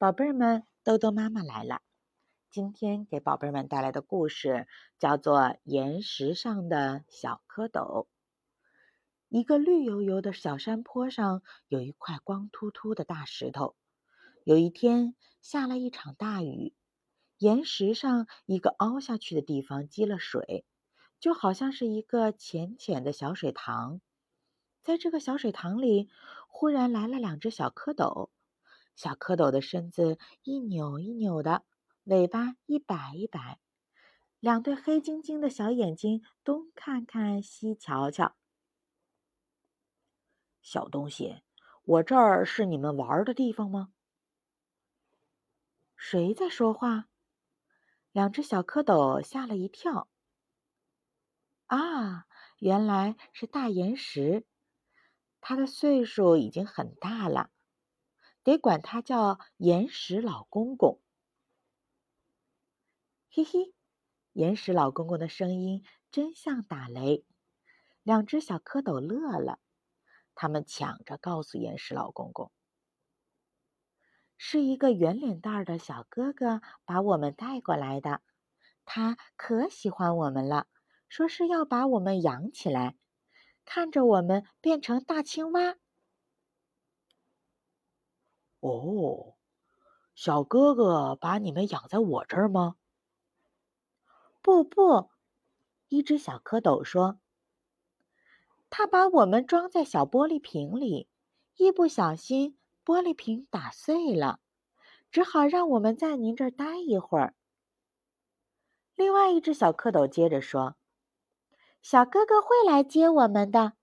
宝贝儿们，豆豆妈妈来了。今天给宝贝们带来的故事叫做《岩石上的小蝌蚪》。一个绿油油的小山坡上有一块光秃秃的大石头。有一天下了一场大雨，岩石上一个凹下去的地方积了水，就好像是一个浅浅的小水塘。在这个小水塘里，忽然来了两只小蝌蚪。小蝌蚪的身子一扭一扭的，尾巴一摆一摆，两对黑晶晶的小眼睛东看看西瞧瞧。小东西，我这儿是你们玩的地方吗？谁在说话？两只小蝌蚪吓了一跳。啊，原来是大岩石，它的岁数已经很大了。得管他叫岩石老公公。嘿嘿，岩石老公公的声音真像打雷。两只小蝌蚪乐了，他们抢着告诉岩石老公公：“是一个圆脸蛋儿的小哥哥把我们带过来的，他可喜欢我们了，说是要把我们养起来，看着我们变成大青蛙。”哦，小哥哥把你们养在我这儿吗？不不，一只小蝌蚪说：“他把我们装在小玻璃瓶里，一不小心玻璃瓶打碎了，只好让我们在您这儿待一会儿。”另外一只小蝌蚪接着说：“小哥哥会来接我们的，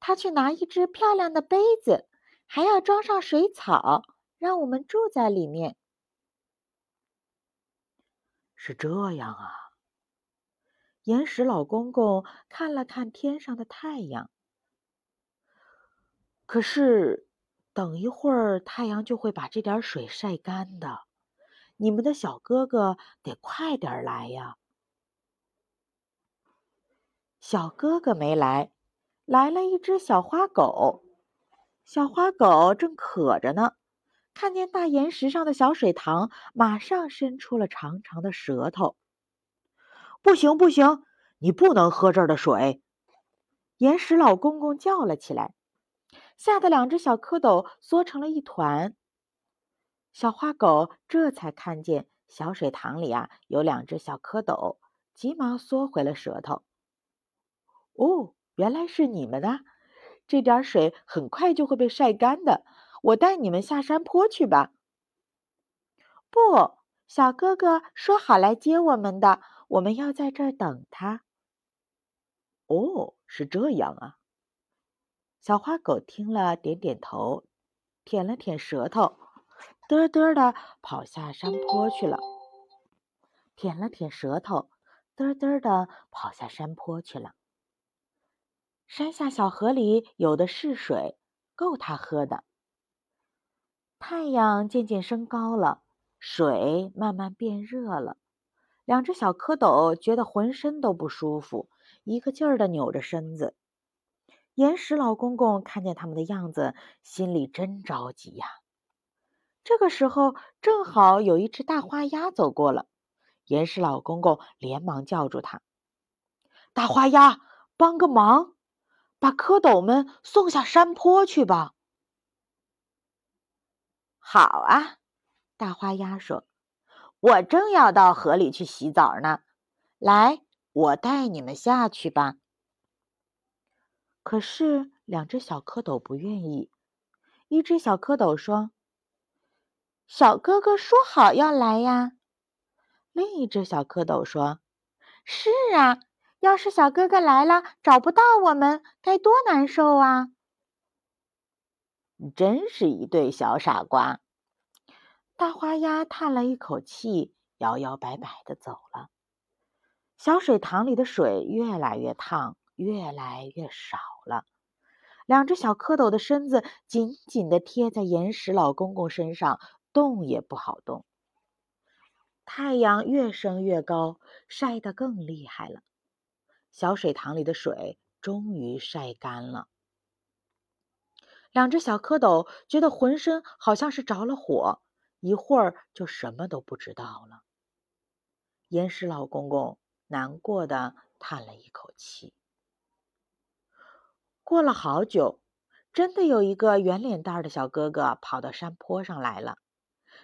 他去拿一只漂亮的杯子。”还要装上水草，让我们住在里面。是这样啊。岩石老公公看了看天上的太阳，可是等一会儿太阳就会把这点水晒干的。你们的小哥哥得快点来呀。小哥哥没来，来了一只小花狗。小花狗正渴着呢，看见大岩石上的小水塘，马上伸出了长长的舌头。不行，不行，你不能喝这儿的水！岩石老公公叫了起来，吓得两只小蝌蚪缩成了一团。小花狗这才看见小水塘里啊有两只小蝌蚪，急忙缩回了舌头。哦，原来是你们啊！这点水很快就会被晒干的，我带你们下山坡去吧。不，小哥哥说好来接我们的，我们要在这儿等他。哦，是这样啊。小花狗听了，点点头，舔了舔舌头，嘚嘚的跑下山坡去了。舔了舔舌头，嘚嘚的跑下山坡去了。山下小河里有的是水，够他喝的。太阳渐渐升高了，水慢慢变热了。两只小蝌蚪觉得浑身都不舒服，一个劲儿的扭着身子。岩石老公公看见他们的样子，心里真着急呀。这个时候，正好有一只大花鸭走过了。岩石老公公连忙叫住他：“大花鸭，帮个忙！”把蝌蚪们送下山坡去吧。好啊，大花鸭说：“我正要到河里去洗澡呢。来，我带你们下去吧。”可是两只小蝌蚪不愿意。一只小蝌蚪说：“小哥哥说好要来呀。”另一只小蝌蚪说：“是啊。”要是小哥哥来了找不到我们，该多难受啊！真是一对小傻瓜。大花鸭叹了一口气，摇摇摆摆的走了。小水塘里的水越来越烫，越来越少了。两只小蝌蚪的身子紧紧的贴在岩石老公公身上，动也不好动。太阳越升越高，晒得更厉害了。小水塘里的水终于晒干了，两只小蝌蚪觉得浑身好像是着了火，一会儿就什么都不知道了。岩石老公公难过的叹了一口气。过了好久，真的有一个圆脸蛋的小哥哥跑到山坡上来了。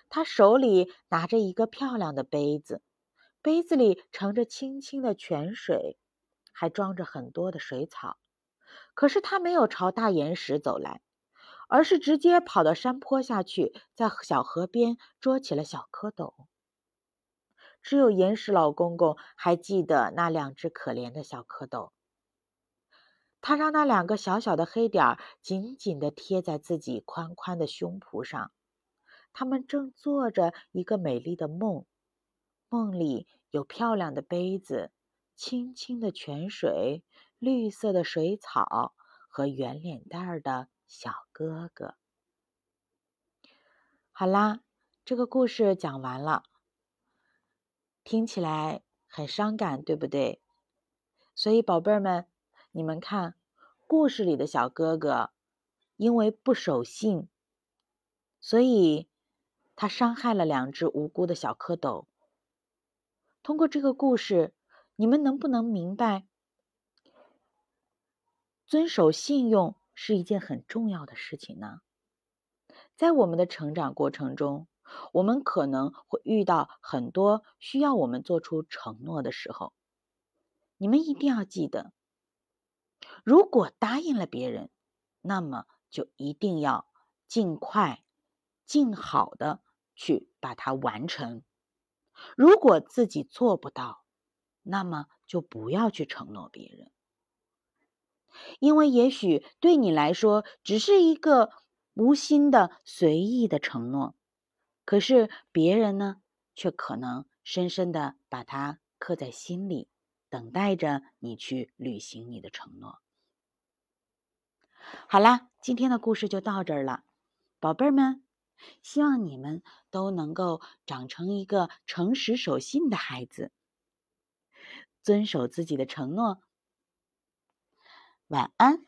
他手里拿着一个漂亮的杯子，杯子里盛着清清的泉水，还装着很多的水草。可是他没有朝大岩石走来，而是直接跑到山坡下去，在小河边捉起了小蝌蚪。只有岩石老公公还记得那两只可怜的小蝌蚪。他让那两个小小的黑点儿紧紧地贴在自己宽宽的胸脯上，他们正做着一个美丽的梦，梦里有漂亮的杯子、清清的泉水、绿色的水草和圆脸蛋儿的小哥哥。好啦，这个故事讲完了，听起来很伤感，对不对？所以，宝贝儿们。你们看，故事里的小哥哥因为不守信，所以他伤害了两只无辜的小蝌蚪。通过这个故事，你们能不能明白，遵守信用是一件很重要的事情呢？在我们的成长过程中，我们可能会遇到很多需要我们做出承诺的时候，你们一定要记得。如果答应了别人，那么就一定要尽快、尽好的去把它完成。如果自己做不到，那么就不要去承诺别人，因为也许对你来说只是一个无心的、随意的承诺，可是别人呢，却可能深深的把它刻在心里，等待着你去履行你的承诺。好啦，今天的故事就到这儿了，宝贝儿们，希望你们都能够长成一个诚实守信的孩子，遵守自己的承诺。晚安。